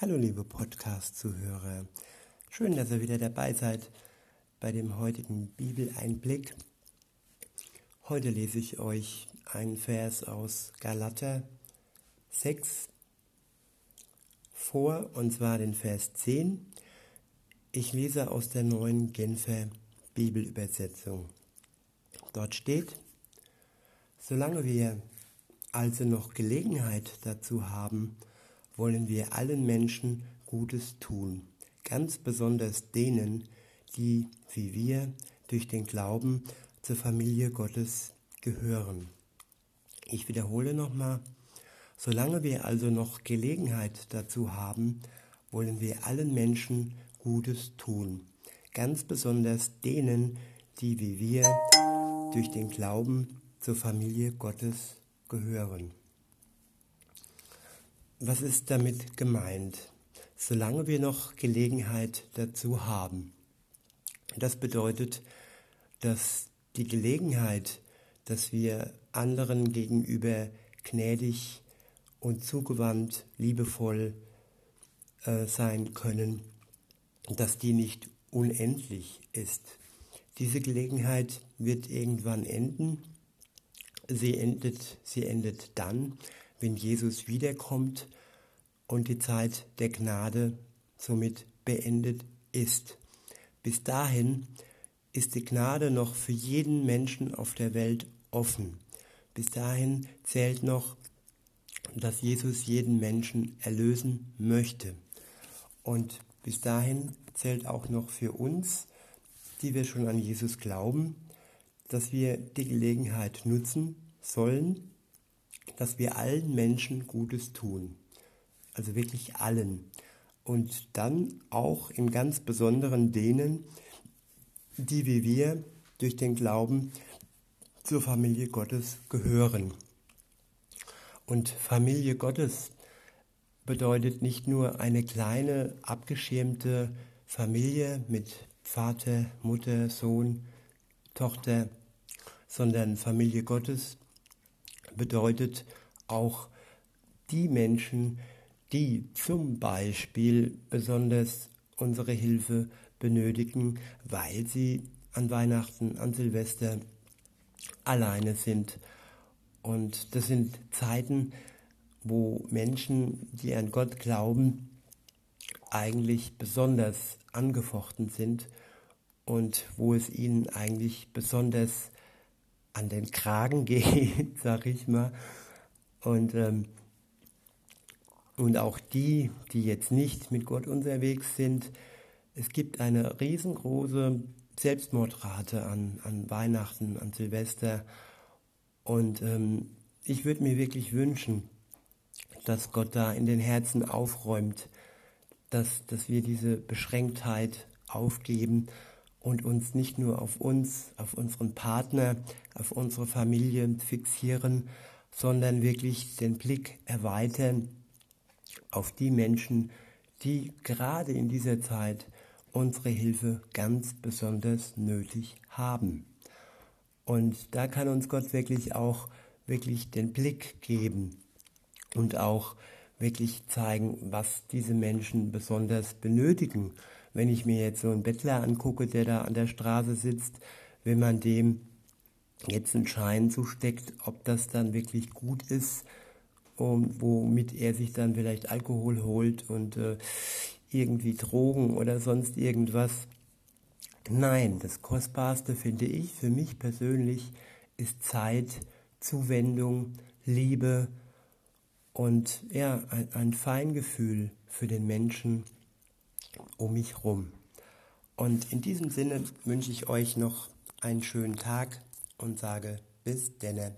Hallo liebe Podcast-Zuhörer, schön, dass ihr wieder dabei seid bei dem heutigen Bibeleinblick. Heute lese ich euch einen Vers aus Galater 6 vor, und zwar den Vers 10. Ich lese aus der neuen Genfer Bibelübersetzung. Dort steht, solange wir also noch Gelegenheit dazu haben, wollen wir allen Menschen Gutes tun, ganz besonders denen, die, wie wir, durch den Glauben zur Familie Gottes gehören. Ich wiederhole nochmal, solange wir also noch Gelegenheit dazu haben, wollen wir allen Menschen Gutes tun, ganz besonders denen, die wie wir durch den Glauben zur Familie Gottes gehören. Was ist damit gemeint? Solange wir noch Gelegenheit dazu haben. Das bedeutet, dass die Gelegenheit, dass wir anderen gegenüber gnädig und zugewandt, liebevoll äh, sein können, dass die nicht unendlich ist. Diese Gelegenheit wird irgendwann enden. Sie endet, sie endet dann, wenn Jesus wiederkommt und die Zeit der Gnade somit beendet ist. Bis dahin ist die Gnade noch für jeden Menschen auf der Welt offen. Bis dahin zählt noch, dass Jesus jeden Menschen erlösen möchte. Und bis dahin zählt auch noch für uns, die wir schon an Jesus glauben, dass wir die Gelegenheit nutzen sollen, dass wir allen Menschen Gutes tun. Also wirklich allen. Und dann auch im ganz Besonderen denen, die wie wir durch den Glauben zur Familie Gottes gehören. Und Familie Gottes bedeutet nicht nur eine kleine, abgeschirmte Familie mit Vater, Mutter, Sohn, Tochter, sondern Familie Gottes bedeutet auch die Menschen, die zum Beispiel besonders unsere Hilfe benötigen, weil sie an Weihnachten, an Silvester alleine sind. Und das sind Zeiten, wo Menschen, die an Gott glauben, eigentlich besonders angefochten sind und wo es ihnen eigentlich besonders an den Kragen geht, sag ich mal. Und, ähm, und auch die, die jetzt nicht mit Gott unterwegs sind, es gibt eine riesengroße Selbstmordrate an, an Weihnachten, an Silvester. Und ähm, ich würde mir wirklich wünschen, dass Gott da in den Herzen aufräumt, dass, dass wir diese Beschränktheit aufgeben und uns nicht nur auf uns, auf unseren Partner, auf unsere Familie fixieren, sondern wirklich den Blick erweitern auf die Menschen, die gerade in dieser Zeit unsere Hilfe ganz besonders nötig haben. Und da kann uns Gott wirklich auch wirklich den Blick geben und auch wirklich zeigen, was diese Menschen besonders benötigen wenn ich mir jetzt so einen Bettler angucke, der da an der Straße sitzt, wenn man dem jetzt einen Schein zusteckt, ob das dann wirklich gut ist, um, womit er sich dann vielleicht Alkohol holt und äh, irgendwie Drogen oder sonst irgendwas. Nein, das Kostbarste finde ich für mich persönlich ist Zeit, Zuwendung, Liebe und ja, ein, ein Feingefühl für den Menschen um mich rum. Und in diesem Sinne wünsche ich euch noch einen schönen Tag und sage bis denne.